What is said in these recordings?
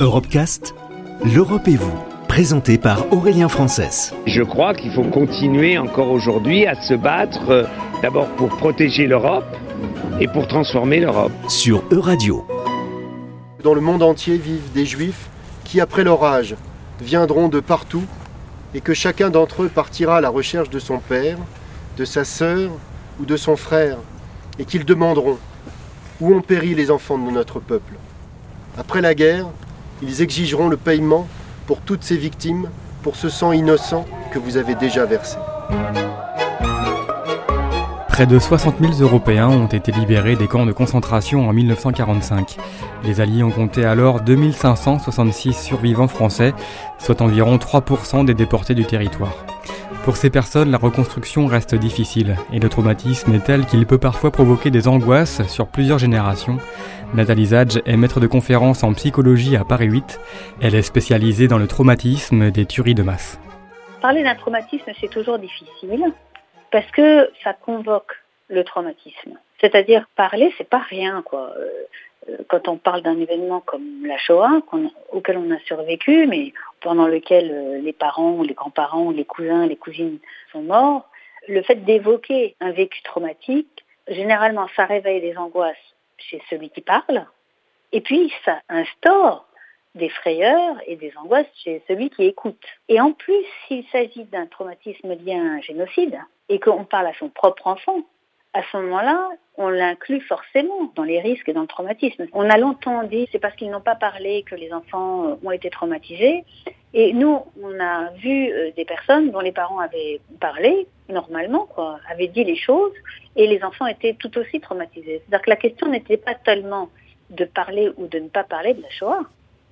Europecast, l'Europe et vous, présenté par Aurélien Frances. Je crois qu'il faut continuer encore aujourd'hui à se battre euh, d'abord pour protéger l'Europe et pour transformer l'Europe. Sur Euradio. Dans le monde entier vivent des juifs qui, après leur âge, viendront de partout et que chacun d'entre eux partira à la recherche de son père, de sa sœur ou de son frère et qu'ils demanderont où ont péri les enfants de notre peuple. Après la guerre, ils exigeront le paiement pour toutes ces victimes, pour ce sang innocent que vous avez déjà versé. Près de 60 000 Européens ont été libérés des camps de concentration en 1945. Les Alliés ont compté alors 2566 survivants français, soit environ 3% des déportés du territoire. Pour ces personnes, la reconstruction reste difficile et le traumatisme est tel qu'il peut parfois provoquer des angoisses sur plusieurs générations. Nathalie Zadj est maître de conférence en psychologie à Paris 8. Elle est spécialisée dans le traumatisme des tueries de masse. Parler d'un traumatisme, c'est toujours difficile parce que ça convoque le traumatisme. C'est-à-dire parler, c'est pas rien quoi. Euh, euh, quand on parle d'un événement comme la Shoah, auquel on a survécu, mais pendant lequel euh, les parents, les grands-parents, les cousins, les cousines sont morts, le fait d'évoquer un vécu traumatique, généralement, ça réveille des angoisses chez celui qui parle, et puis ça instaure des frayeurs et des angoisses chez celui qui écoute. Et en plus, s'il s'agit d'un traumatisme lié à un génocide, et qu'on parle à son propre enfant, à ce moment-là, on l'inclut forcément dans les risques et dans le traumatisme. On a longtemps dit c'est parce qu'ils n'ont pas parlé que les enfants euh, ont été traumatisés. Et nous, on a vu euh, des personnes dont les parents avaient parlé normalement, quoi, avaient dit les choses, et les enfants étaient tout aussi traumatisés. C'est-à-dire que la question n'était pas tellement de parler ou de ne pas parler de la Shoah.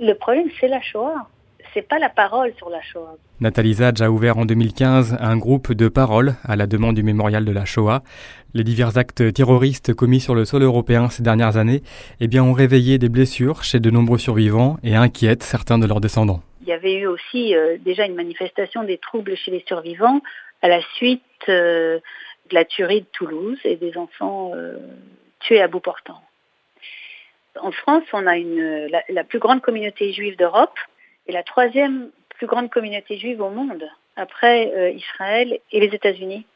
Le problème, c'est la Shoah c'est pas la parole sur la Shoah. Nathalie Zadj a ouvert en 2015 un groupe de parole à la demande du mémorial de la Shoah. Les divers actes terroristes commis sur le sol européen ces dernières années eh bien, ont réveillé des blessures chez de nombreux survivants et inquiètent certains de leurs descendants. Il y avait eu aussi euh, déjà une manifestation des troubles chez les survivants à la suite euh, de la tuerie de Toulouse et des enfants euh, tués à bout portant. En France, on a une, la plus grande communauté juive d'Europe et la troisième plus grande communauté juive au monde, après euh, Israël et les États-Unis.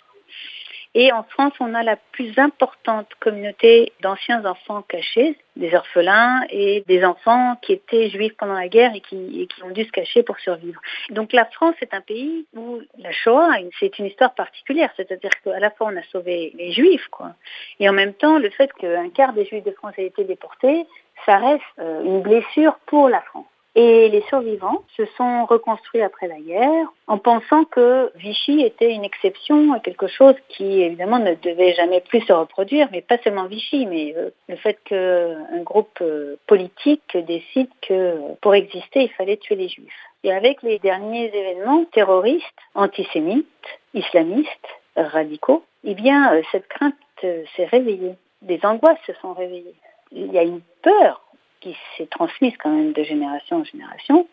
Et en France, on a la plus importante communauté d'anciens enfants cachés, des orphelins et des enfants qui étaient juifs pendant la guerre et qui, qui ont dû se cacher pour survivre. Donc la France est un pays où la Shoah, c'est une histoire particulière. C'est-à-dire qu'à la fois, on a sauvé les juifs, quoi. Et en même temps, le fait qu'un quart des juifs de France aient été déportés, ça reste euh, une blessure pour la France. Et les survivants se sont reconstruits après la guerre en pensant que Vichy était une exception, quelque chose qui évidemment ne devait jamais plus se reproduire, mais pas seulement Vichy, mais euh, le fait qu'un groupe euh, politique décide que pour exister, il fallait tuer les juifs. Et avec les derniers événements terroristes, antisémites, islamistes, radicaux, eh bien, euh, cette crainte s'est réveillée. Des angoisses se sont réveillées. Il y a une peur qui s'est transmise quand même de génération en génération,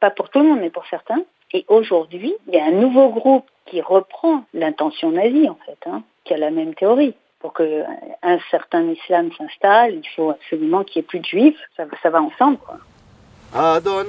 pas pour tout le monde, mais pour certains. Et aujourd'hui, il y a un nouveau groupe qui reprend l'intention nazie, en fait, hein, qui a la même théorie. Pour qu'un certain islam s'installe, il faut absolument qu'il n'y ait plus de juifs. Ça, va ensemble, quoi. Adonai,